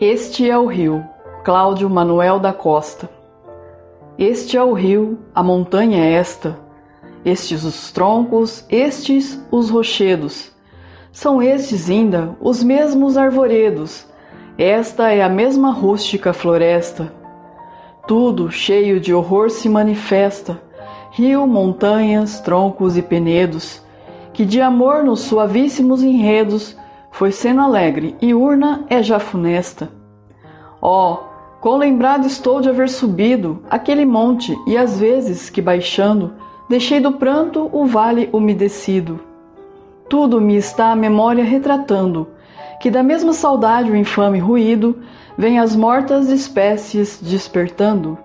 Este é o rio, Cláudio Manuel da Costa. Este é o rio, a montanha é esta, estes os troncos, estes os rochedos. São estes ainda os mesmos arvoredos, esta é a mesma rústica floresta. Tudo cheio de horror se manifesta, rio, montanhas, troncos e penedos, que de amor nos suavíssimos enredos foi sendo alegre e urna é já funesta. Oh, quão lembrado estou de haver subido aquele monte e às vezes que baixando, deixei do pranto o vale umedecido. Tudo me está a memória retratando, que da mesma saudade o infame ruído vem as mortas espécies despertando.